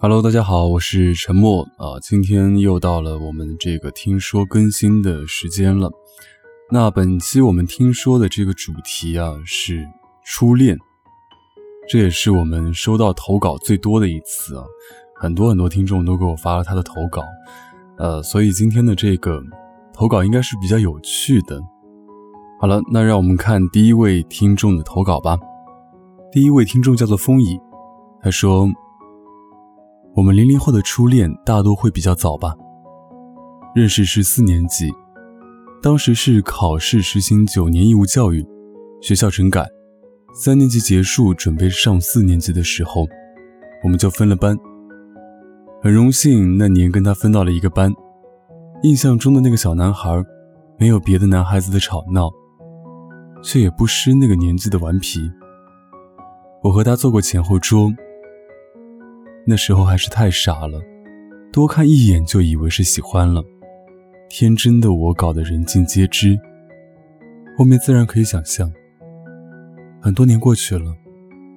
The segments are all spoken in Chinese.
Hello，大家好，我是陈默啊。今天又到了我们这个听说更新的时间了。那本期我们听说的这个主题啊是初恋，这也是我们收到投稿最多的一次啊。很多很多听众都给我发了他的投稿，呃，所以今天的这个投稿应该是比较有趣的。好了，那让我们看第一位听众的投稿吧。第一位听众叫做风乙，他说。我们零零后的初恋大多会比较早吧，认识是四年级，当时是考试实行九年义务教育，学校整改，三年级结束准备上四年级的时候，我们就分了班。很荣幸那年跟他分到了一个班，印象中的那个小男孩，没有别的男孩子的吵闹，却也不失那个年纪的顽皮。我和他坐过前后桌。那时候还是太傻了，多看一眼就以为是喜欢了，天真的我搞得人尽皆知。后面自然可以想象。很多年过去了，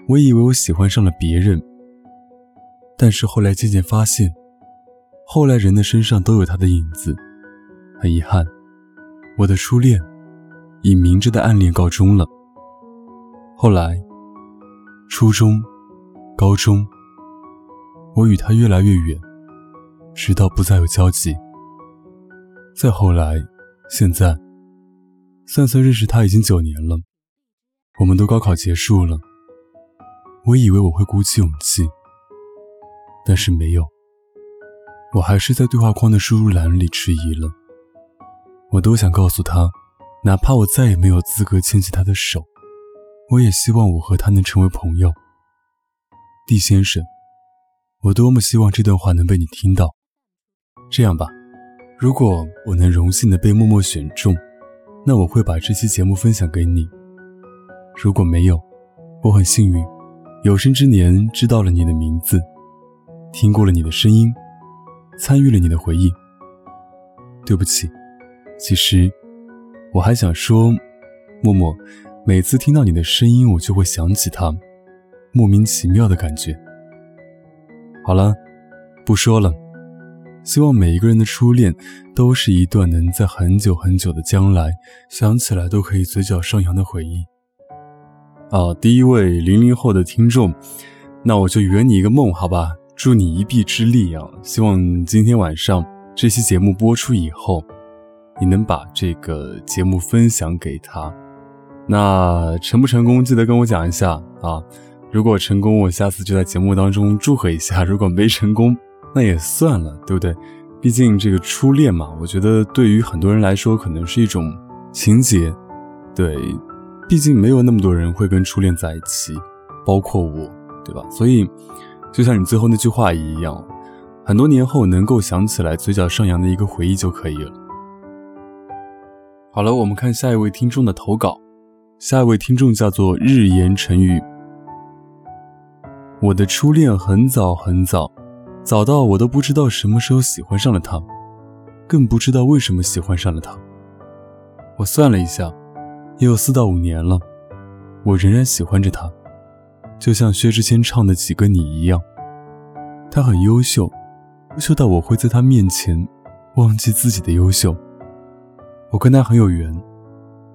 我以为我喜欢上了别人，但是后来渐渐发现，后来人的身上都有他的影子。很遗憾，我的初恋以明着的暗恋告终了。后来，初中、高中。我与他越来越远，直到不再有交集。再后来，现在，算算认识他已经九年了。我们都高考结束了。我以为我会鼓起勇气，但是没有。我还是在对话框的输入栏里迟疑了。我都想告诉他，哪怕我再也没有资格牵起他的手，我也希望我和他能成为朋友。D 先生。我多么希望这段话能被你听到。这样吧，如果我能荣幸的被默默选中，那我会把这期节目分享给你。如果没有，我很幸运，有生之年知道了你的名字，听过了你的声音，参与了你的回忆。对不起，其实我还想说，默默，每次听到你的声音，我就会想起他，莫名其妙的感觉。好了，不说了。希望每一个人的初恋，都是一段能在很久很久的将来想起来都可以嘴角上扬的回忆。啊，第一位零零后的听众，那我就圆你一个梦，好吧？助你一臂之力啊！希望今天晚上这期节目播出以后，你能把这个节目分享给他。那成不成功，记得跟我讲一下啊。如果成功，我下次就在节目当中祝贺一下；如果没成功，那也算了，对不对？毕竟这个初恋嘛，我觉得对于很多人来说可能是一种情节。对，毕竟没有那么多人会跟初恋在一起，包括我，对吧？所以，就像你最后那句话一样，很多年后能够想起来嘴角上扬的一个回忆就可以了。好了，我们看下一位听众的投稿。下一位听众叫做日言成语。我的初恋很早很早，早到我都不知道什么时候喜欢上了他，更不知道为什么喜欢上了他。我算了一下，也有四到五年了，我仍然喜欢着他，就像薛之谦唱的几个你一样。他很优秀，优秀到我会在他面前忘记自己的优秀。我跟他很有缘，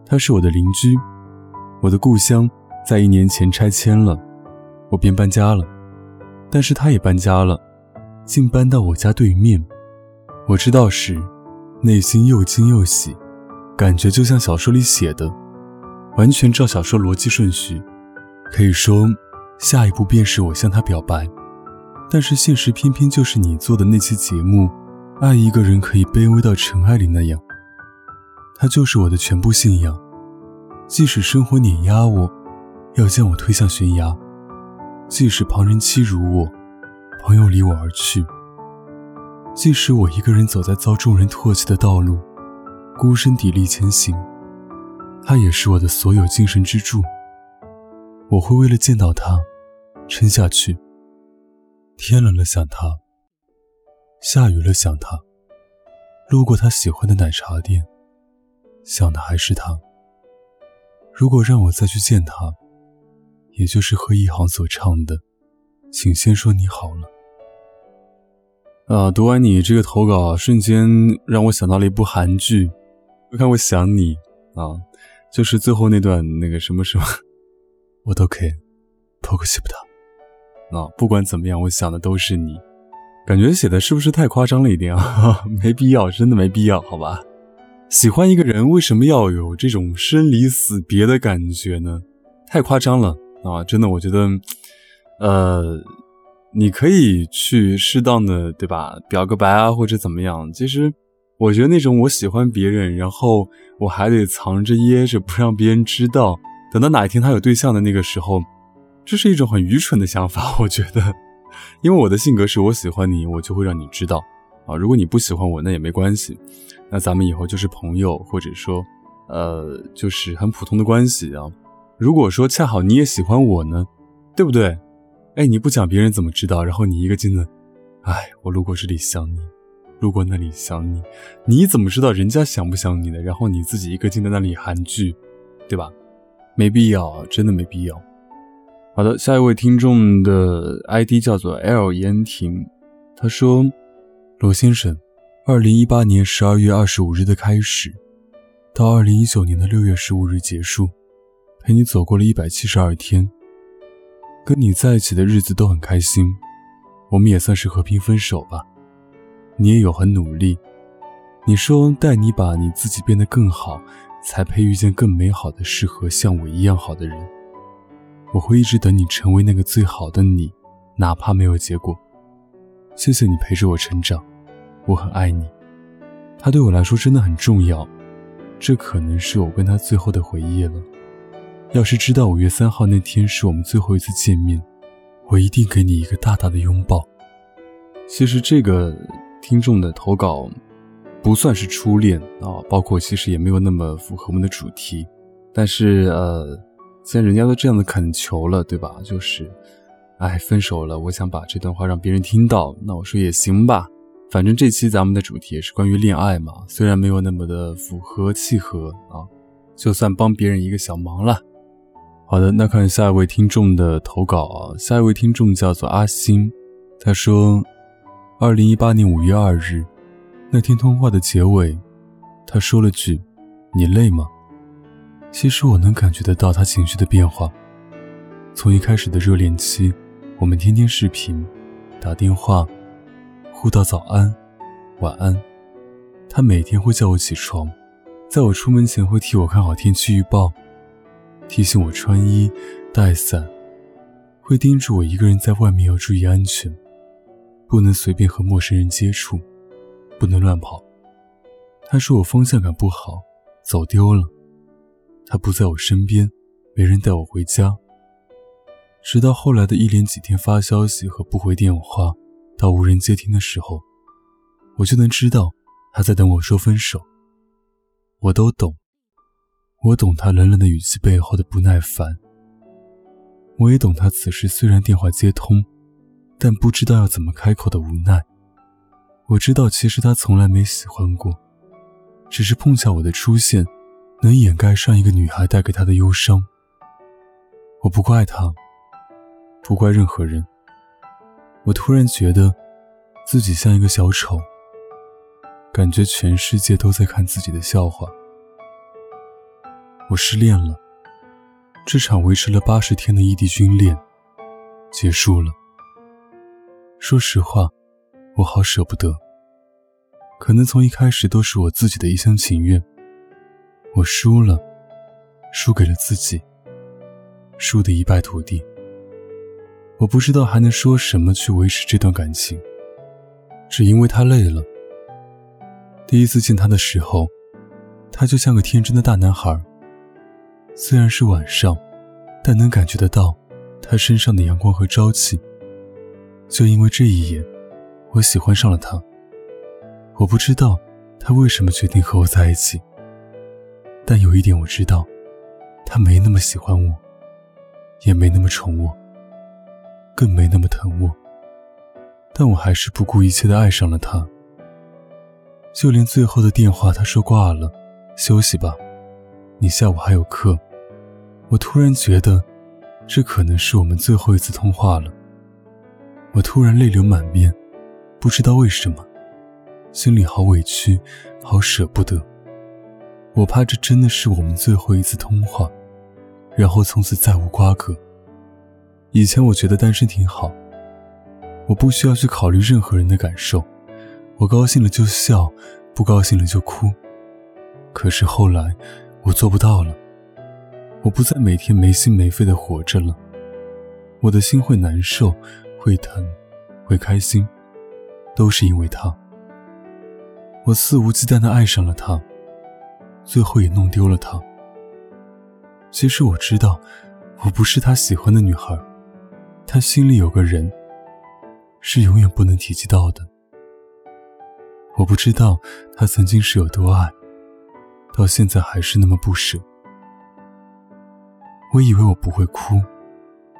他是我的邻居，我的故乡在一年前拆迁了。我便搬家了，但是他也搬家了，竟搬到我家对面。我知道时，内心又惊又喜，感觉就像小说里写的，完全照小说逻辑顺序。可以说，下一步便是我向他表白。但是现实偏偏就是你做的那期节目，爱一个人可以卑微到尘埃里那样。他就是我的全部信仰，即使生活碾压我，要将我推向悬崖。即使旁人欺辱我，朋友离我而去；即使我一个人走在遭众人唾弃的道路，孤身砥砺前行，他也是我的所有精神支柱。我会为了见到他，撑下去。天冷了想他，下雨了想他，路过他喜欢的奶茶店，想的还是他。如果让我再去见他。也就是贺一航所唱的，请先说你好了，啊，读完你这个投稿，瞬间让我想到了一部韩剧，我看我想你啊，就是最后那段那个什么什么，我都可以，不西不到啊，不管怎么样，我想的都是你，感觉写的是不是太夸张了一点啊？没必要，真的没必要，好吧？喜欢一个人，为什么要有这种生离死别的感觉呢？太夸张了啊！真的，我觉得，呃。你可以去适当的，对吧？表个白啊，或者怎么样？其实，我觉得那种我喜欢别人，然后我还得藏着掖着不让别人知道，等到哪一天他有对象的那个时候，这是一种很愚蠢的想法。我觉得，因为我的性格是我喜欢你，我就会让你知道啊。如果你不喜欢我，那也没关系，那咱们以后就是朋友，或者说，呃，就是很普通的关系啊。如果说恰好你也喜欢我呢，对不对？哎，你不讲别人怎么知道？然后你一个劲的，哎，我路过这里想你，路过那里想你，你怎么知道人家想不想你呢？然后你自己一个劲在那里韩剧，对吧？没必要，真的没必要。好的，下一位听众的 ID 叫做 L 言婷，他说：“罗先生，二零一八年十二月二十五日的开始，到二零一九年的六月十五日结束，陪你走过了一百七十二天。”跟你在一起的日子都很开心，我们也算是和平分手吧。你也有很努力，你说带你把你自己变得更好，才配遇见更美好的、适合像我一样好的人。我会一直等你成为那个最好的你，哪怕没有结果。谢谢你陪着我成长，我很爱你。他对我来说真的很重要，这可能是我跟他最后的回忆了。要是知道五月三号那天是我们最后一次见面，我一定给你一个大大的拥抱。其实这个听众的投稿不算是初恋啊，包括其实也没有那么符合我们的主题。但是呃，既然人家都这样的恳求了，对吧？就是，哎，分手了，我想把这段话让别人听到。那我说也行吧，反正这期咱们的主题也是关于恋爱嘛，虽然没有那么的符合契合啊，就算帮别人一个小忙了。好的，那看下一位听众的投稿啊。下一位听众叫做阿星，他说，二零一八年五月二日那天通话的结尾，他说了句：“你累吗？”其实我能感觉得到他情绪的变化。从一开始的热恋期，我们天天视频、打电话，互道早安、晚安。他每天会叫我起床，在我出门前会替我看好天气预报。提醒我穿衣、带伞，会叮嘱我一个人在外面要注意安全，不能随便和陌生人接触，不能乱跑。他说我方向感不好，走丢了。他不在我身边，没人带我回家。直到后来的一连几天发消息和不回电话，到无人接听的时候，我就能知道他在等我说分手。我都懂。我懂他冷冷的语气背后的不耐烦，我也懂他此时虽然电话接通，但不知道要怎么开口的无奈。我知道其实他从来没喜欢过，只是碰巧我的出现，能掩盖上一个女孩带给他的忧伤。我不怪他，不怪任何人。我突然觉得，自己像一个小丑，感觉全世界都在看自己的笑话。我失恋了，这场维持了八十天的异地军恋结束了。说实话，我好舍不得。可能从一开始都是我自己的一厢情愿。我输了，输给了自己，输得一败涂地。我不知道还能说什么去维持这段感情，只因为他累了。第一次见他的时候，他就像个天真的大男孩。虽然是晚上，但能感觉得到他身上的阳光和朝气。就因为这一眼，我喜欢上了他。我不知道他为什么决定和我在一起，但有一点我知道，他没那么喜欢我，也没那么宠我，更没那么疼我。但我还是不顾一切的爱上了他。就连最后的电话，他说挂了，休息吧，你下午还有课。我突然觉得，这可能是我们最后一次通话了。我突然泪流满面，不知道为什么，心里好委屈，好舍不得。我怕这真的是我们最后一次通话，然后从此再无瓜葛。以前我觉得单身挺好，我不需要去考虑任何人的感受，我高兴了就笑，不高兴了就哭。可是后来，我做不到了。我不再每天没心没肺的活着了，我的心会难受，会疼，会开心，都是因为他。我肆无忌惮的爱上了他。最后也弄丢了他。其实我知道，我不是他喜欢的女孩，他心里有个人，是永远不能提及到的。我不知道他曾经是有多爱，到现在还是那么不舍。我以为我不会哭，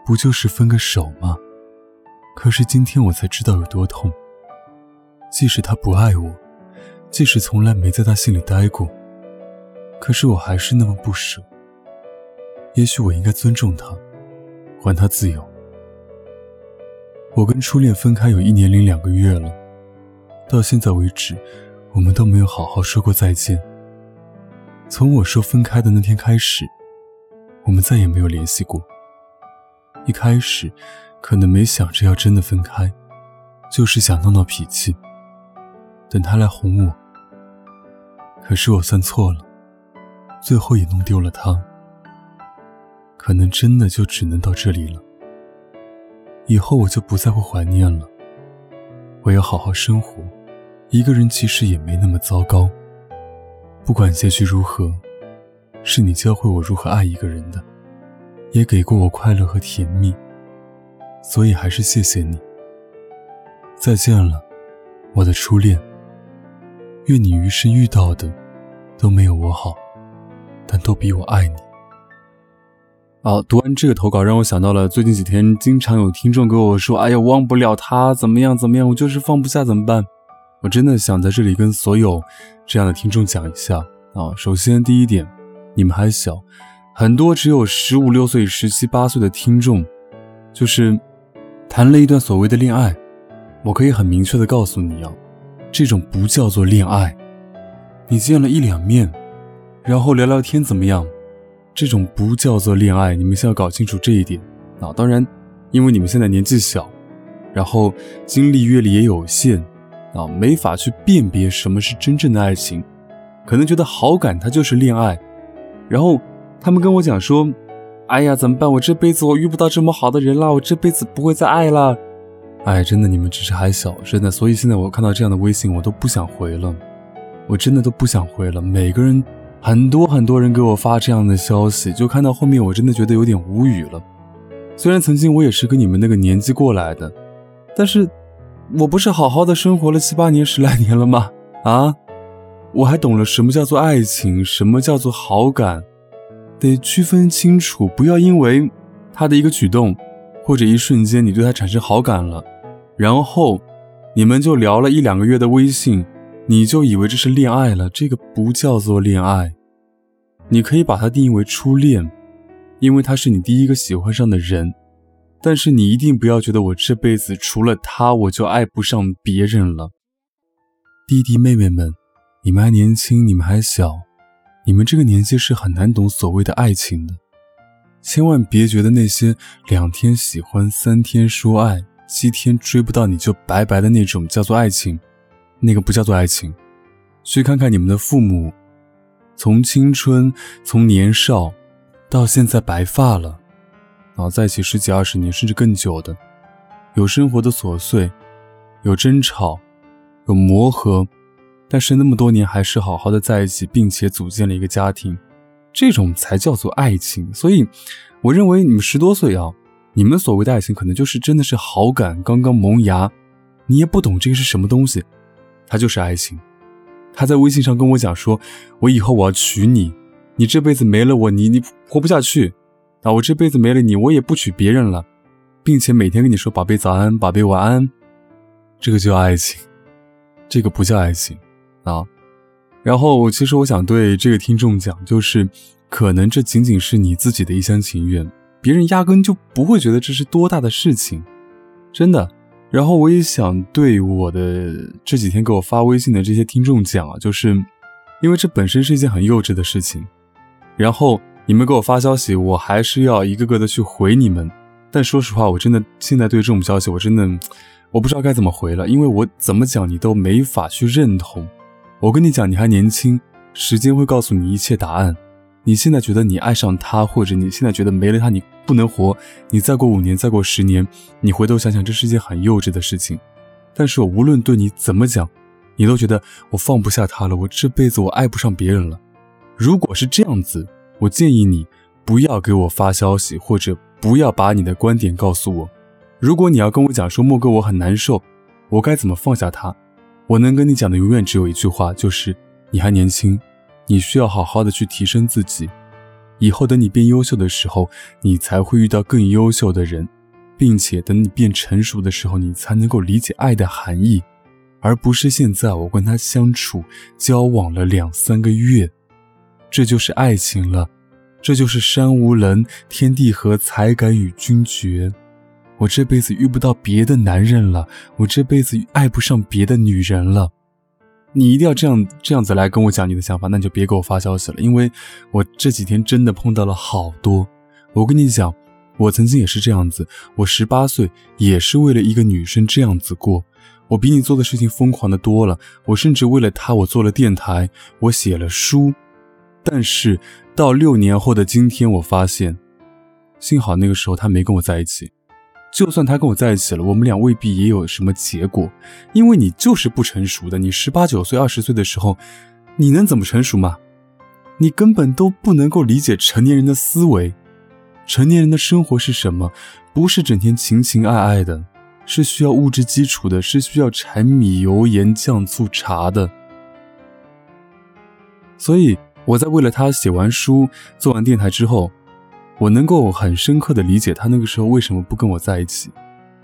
不就是分个手吗？可是今天我才知道有多痛。即使他不爱我，即使从来没在他心里待过。可是我还是那么不舍。也许我应该尊重他，还他自由。我跟初恋分开有一年零两个月了，到现在为止，我们都没有好好说过再见。从我说分开的那天开始，我们再也没有联系过。一开始，可能没想着要真的分开，就是想闹闹脾气，等他来哄我。可是我算错了。最后也弄丢了他，可能真的就只能到这里了。以后我就不再会怀念了。我要好好生活，一个人其实也没那么糟糕。不管结局如何，是你教会我如何爱一个人的，也给过我快乐和甜蜜，所以还是谢谢你。再见了，我的初恋。愿你余生遇到的都没有我好。但都比我爱你。好，读完这个投稿，让我想到了最近几天，经常有听众跟我说：“哎呀，忘不了他，怎么样怎么样，我就是放不下，怎么办？”我真的想在这里跟所有这样的听众讲一下啊。首先，第一点，你们还小，很多只有十五六岁、十七八岁的听众，就是谈了一段所谓的恋爱，我可以很明确的告诉你啊，这种不叫做恋爱，你见了一两面。然后聊聊天怎么样？这种不叫做恋爱，你们先要搞清楚这一点啊！当然，因为你们现在年纪小，然后经历阅历也有限啊，没法去辨别什么是真正的爱情，可能觉得好感它就是恋爱。然后他们跟我讲说：“哎呀，怎么办？我这辈子我遇不到这么好的人了，我这辈子不会再爱了。”哎，真的，你们只是还小，真的，所以现在我看到这样的微信，我都不想回了，我真的都不想回了。每个人。很多很多人给我发这样的消息，就看到后面，我真的觉得有点无语了。虽然曾经我也是跟你们那个年纪过来的，但是我不是好好的生活了七八年、十来年了吗？啊，我还懂了什么叫做爱情，什么叫做好感，得区分清楚，不要因为他的一个举动或者一瞬间你对他产生好感了，然后你们就聊了一两个月的微信。你就以为这是恋爱了？这个不叫做恋爱，你可以把它定义为初恋，因为他是你第一个喜欢上的人。但是你一定不要觉得我这辈子除了他我就爱不上别人了。弟弟妹妹们，你们还年轻，你们还小，你们这个年纪是很难懂所谓的爱情的。千万别觉得那些两天喜欢，三天说爱，七天追不到你就拜拜的那种叫做爱情。那个不叫做爱情，去看看你们的父母，从青春，从年少，到现在白发了，啊，在一起十几二十年甚至更久的，有生活的琐碎，有争吵，有磨合，但是那么多年还是好好的在一起，并且组建了一个家庭，这种才叫做爱情。所以，我认为你们十多岁啊，你们所谓的爱情可能就是真的是好感刚刚萌芽，你也不懂这个是什么东西。它就是爱情，他在微信上跟我讲说：“我以后我要娶你，你这辈子没了我，你你活不下去啊！我这辈子没了你，我也不娶别人了，并且每天跟你说宝贝早安，宝贝晚安，这个叫爱情，这个不叫爱情啊！然后其实我想对这个听众讲，就是可能这仅仅是你自己的一厢情愿，别人压根就不会觉得这是多大的事情，真的。然后我也想对我的这几天给我发微信的这些听众讲啊，就是因为这本身是一件很幼稚的事情，然后你们给我发消息，我还是要一个个的去回你们。但说实话，我真的现在对这种消息，我真的我不知道该怎么回了，因为我怎么讲你都没法去认同。我跟你讲，你还年轻，时间会告诉你一切答案。你现在觉得你爱上他，或者你现在觉得没了他你不能活，你再过五年，再过十年，你回头想想，这是一件很幼稚的事情。但是我无论对你怎么讲，你都觉得我放不下他了，我这辈子我爱不上别人了。如果是这样子，我建议你不要给我发消息，或者不要把你的观点告诉我。如果你要跟我讲说莫哥我很难受，我该怎么放下他？我能跟你讲的永远只有一句话，就是你还年轻。你需要好好的去提升自己，以后等你变优秀的时候，你才会遇到更优秀的人，并且等你变成熟的时候，你才能够理解爱的含义，而不是现在我跟他相处交往了两三个月，这就是爱情了，这就是山无棱，天地合，才敢与君绝。我这辈子遇不到别的男人了，我这辈子爱不上别的女人了。你一定要这样这样子来跟我讲你的想法，那你就别给我发消息了，因为我这几天真的碰到了好多。我跟你讲，我曾经也是这样子，我十八岁也是为了一个女生这样子过。我比你做的事情疯狂的多了，我甚至为了她我做了电台，我写了书。但是到六年后的今天，我发现，幸好那个时候她没跟我在一起。就算他跟我在一起了，我们俩未必也有什么结果，因为你就是不成熟的。你十八九岁、二十岁的时候，你能怎么成熟吗？你根本都不能够理解成年人的思维。成年人的生活是什么？不是整天情情爱爱的，是需要物质基础的，是需要柴米油盐酱醋茶的。所以我在为了他写完书、做完电台之后。我能够很深刻的理解他那个时候为什么不跟我在一起，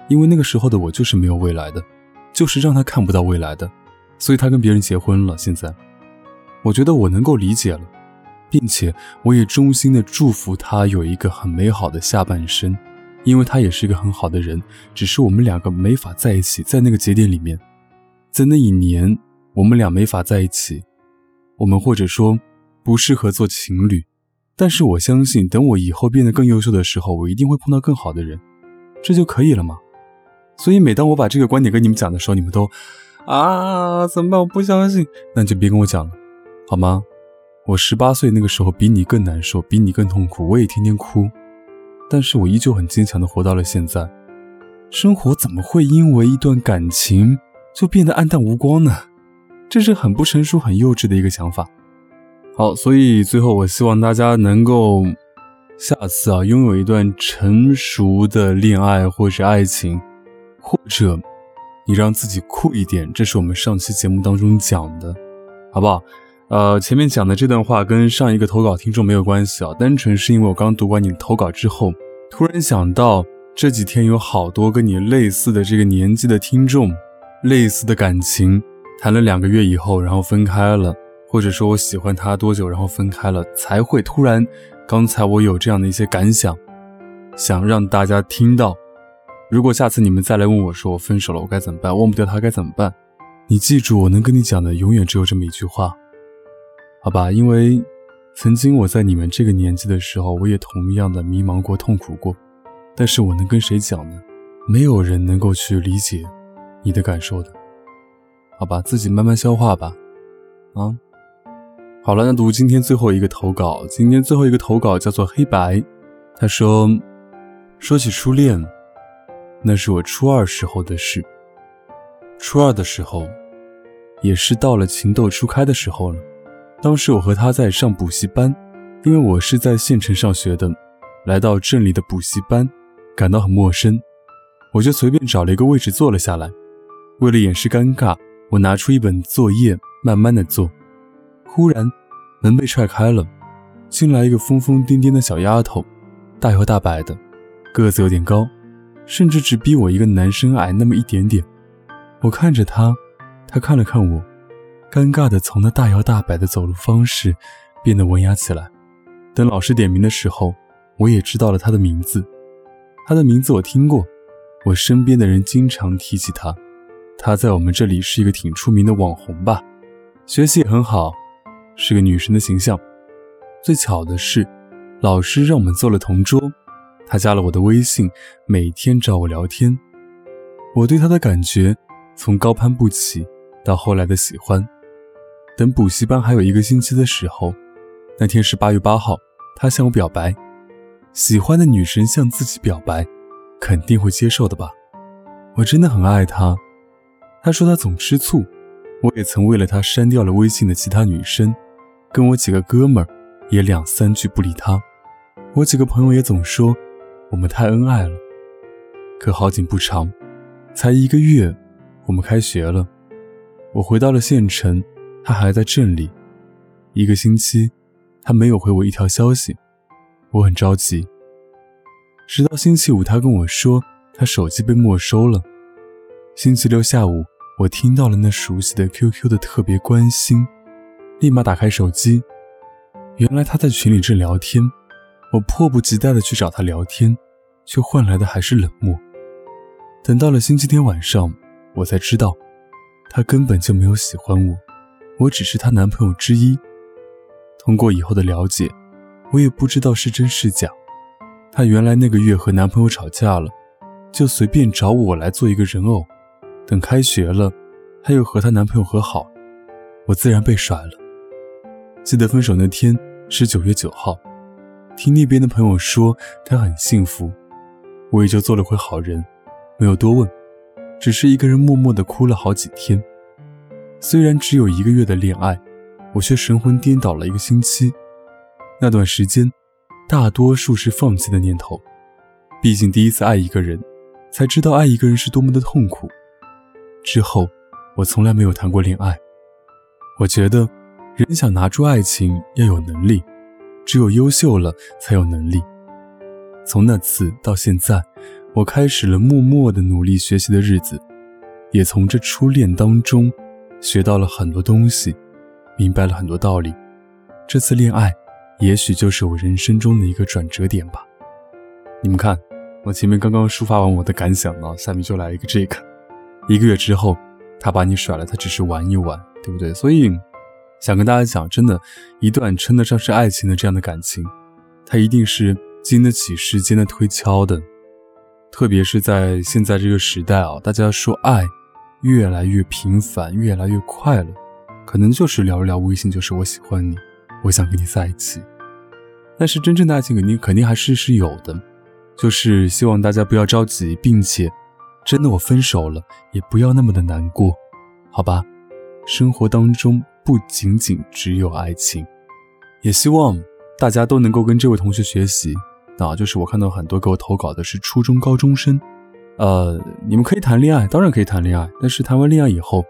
因为那个时候的我就是没有未来的，就是让他看不到未来的，所以他跟别人结婚了。现在，我觉得我能够理解了，并且我也衷心的祝福他有一个很美好的下半生，因为他也是一个很好的人，只是我们两个没法在一起，在那个节点里面，在那一年我们俩没法在一起，我们或者说不适合做情侣。但是我相信，等我以后变得更优秀的时候，我一定会碰到更好的人，这就可以了吗？所以每当我把这个观点跟你们讲的时候，你们都啊怎么办？我不相信，那你就别跟我讲了，好吗？我十八岁那个时候比你更难受，比你更痛苦，我也天天哭，但是我依旧很坚强的活到了现在。生活怎么会因为一段感情就变得暗淡无光呢？这是很不成熟、很幼稚的一个想法。好，所以最后我希望大家能够下次啊拥有一段成熟的恋爱或者爱情，或者你让自己酷一点，这是我们上期节目当中讲的，好不好？呃，前面讲的这段话跟上一个投稿听众没有关系啊，单纯是因为我刚读完你的投稿之后，突然想到这几天有好多跟你类似的这个年纪的听众，类似的感情，谈了两个月以后，然后分开了。或者说我喜欢他多久，然后分开了，才会突然，刚才我有这样的一些感想，想让大家听到。如果下次你们再来问我说我分手了，我该怎么办？忘不掉他该怎么办？你记住，我能跟你讲的永远只有这么一句话，好吧？因为曾经我在你们这个年纪的时候，我也同样的迷茫过、痛苦过，但是我能跟谁讲呢？没有人能够去理解你的感受的，好吧？自己慢慢消化吧，啊。好了，那读今天最后一个投稿。今天最后一个投稿叫做黑白。他说：“说起初恋，那是我初二时候的事。初二的时候，也是到了情窦初开的时候了。当时我和他在上补习班，因为我是在县城上学的，来到镇里的补习班，感到很陌生，我就随便找了一个位置坐了下来。为了掩饰尴尬，我拿出一本作业，慢慢的做。”忽然，门被踹开了，进来一个疯疯癫癫的小丫头，大摇大摆的，个子有点高，甚至只比我一个男生矮那么一点点。我看着她，她看了看我，尴尬的从那大摇大摆的走路方式变得文雅起来。等老师点名的时候，我也知道了她的名字。她的名字我听过，我身边的人经常提起她。她在我们这里是一个挺出名的网红吧，学习也很好，是个女神的形象。最巧的是，老师让我们做了同桌，他加了我的微信，每天找我聊天。我对他的感觉从高攀不起到后来的喜欢。等补习班还有一个星期的时候，那天是八月八号，他向我表白。喜欢的女神向自己表白，肯定会接受的吧？我真的很爱他。他说他总吃醋，我也曾为了他删掉了微信的其他女生，跟我几个哥们儿也两三句不理他。我几个朋友也总说我们太恩爱了。可好景不长，才一个月，我们开学了。我回到了县城，他还在镇里。一个星期，他没有回我一条消息。我很着急，直到星期五，他跟我说他手机被没收了。星期六下午，我听到了那熟悉的 QQ 的特别关心，立马打开手机，原来他在群里正聊天。我迫不及待地去找他聊天，却换来的还是冷漠。等到了星期天晚上，我才知道，他根本就没有喜欢我，我只是他男朋友之一。通过以后的了解。我也不知道是真是假，她原来那个月和男朋友吵架了，就随便找我来做一个人偶。等开学了，她又和她男朋友和好，我自然被甩了。记得分手那天是九月九号，听那边的朋友说她很幸福，我也就做了回好人，没有多问，只是一个人默默地哭了好几天。虽然只有一个月的恋爱，我却神魂颠倒了一个星期。那段时间，大多数是放弃的念头。毕竟第一次爱一个人，才知道爱一个人是多么的痛苦。之后，我从来没有谈过恋爱。我觉得，人想拿出爱情要有能力，只有优秀了才有能力。从那次到现在，我开始了默默的努力学习的日子，也从这初恋当中学到了很多东西，明白了很多道理。这次恋爱。也许就是我人生中的一个转折点吧。你们看，我前面刚刚抒发完我的感想呢，下面就来一个这个。一个月之后，他把你甩了，他只是玩一玩，对不对？所以，想跟大家讲，真的，一段称得上是爱情的这样的感情，它一定是经得起时间的推敲的。特别是在现在这个时代啊，大家说爱越来越频繁，越来越快了，可能就是聊一聊微信，就是我喜欢你，我想跟你在一起。但是真正的爱情肯定肯定还是是有的，就是希望大家不要着急，并且真的我分手了也不要那么的难过，好吧？生活当中不仅仅只有爱情，也希望大家都能够跟这位同学学习。啊，就是我看到很多给我投稿的是初中高中生，呃，你们可以谈恋爱，当然可以谈恋爱，但是谈完恋爱以后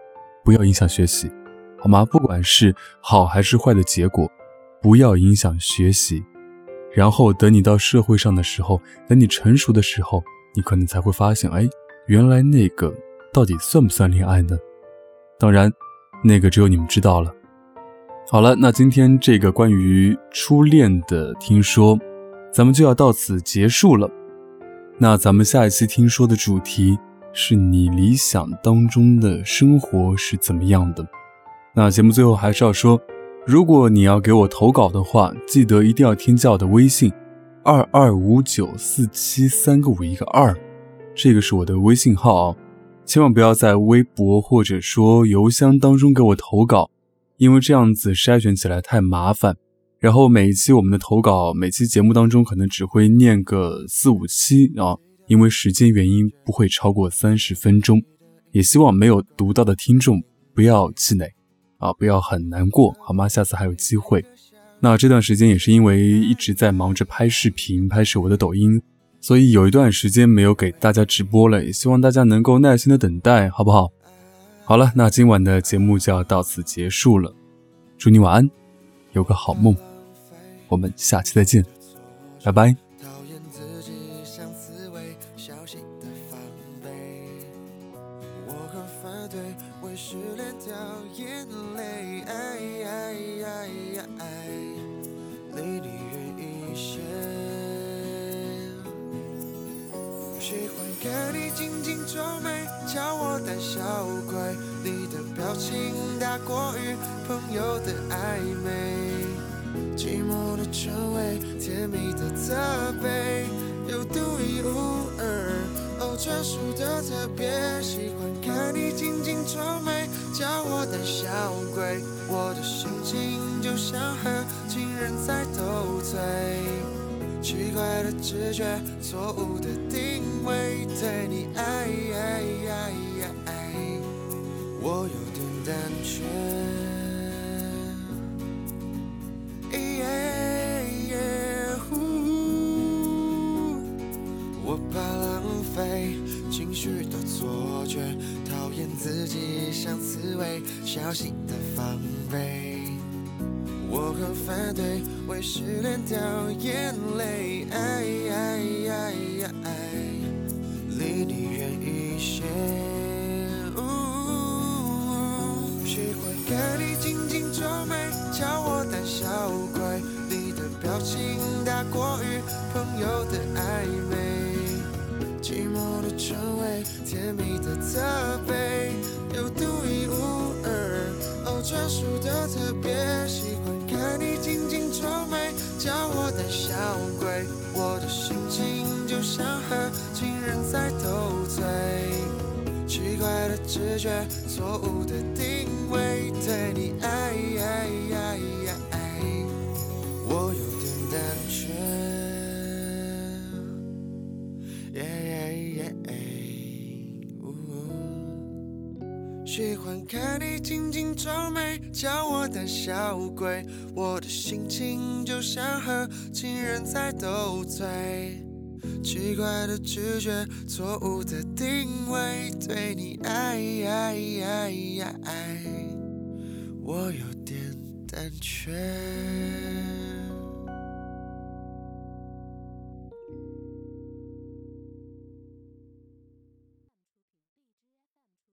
不要影响学习，好吗？不管是好还是坏的结果，不要影响学习。然后等你到社会上的时候，等你成熟的时候，你可能才会发现，哎，原来那个到底算不算恋爱呢？当然，那个只有你们知道了。好了，那今天这个关于初恋的听说，咱们就要到此结束了。那咱们下一期听说的主题是你理想当中的生活是怎么样的？那节目最后还是要说。如果你要给我投稿的话，记得一定要添加我的微信，二二五九四七三个五一个二，这个是我的微信号啊，千万不要在微博或者说邮箱当中给我投稿，因为这样子筛选起来太麻烦。然后每一期我们的投稿，每期节目当中可能只会念个四五期啊，因为时间原因不会超过三十分钟，也希望没有读到的听众不要气馁。啊，不要很难过，好吗？下次还有机会。那这段时间也是因为一直在忙着拍视频，拍摄我的抖音，所以有一段时间没有给大家直播了。也希望大家能够耐心的等待，好不好？好了，那今晚的节目就要到此结束了。祝你晚安，有个好梦。我们下期再见，拜拜。离你远一些，喜欢。看你紧紧皱眉，叫我胆小鬼。你的表情大过于朋友的暧昧，寂寞的称谓，甜蜜的责备，又独一无二，哦，专属的特别。喜欢看你紧紧皱眉，叫我胆小鬼。我的心情就像和情人在斗嘴。奇怪的直觉，错误的定位，对你爱，我有点胆怯。失恋掉眼泪，哎哎。心情就像和情人在斗嘴，奇怪的直觉，错误的定位，对你爱，我有点胆怯。喜欢看你紧紧皱眉，叫我胆小鬼。我的心情就像和情人在斗嘴，奇怪的直觉，错误的定位，对你爱，我有点胆怯。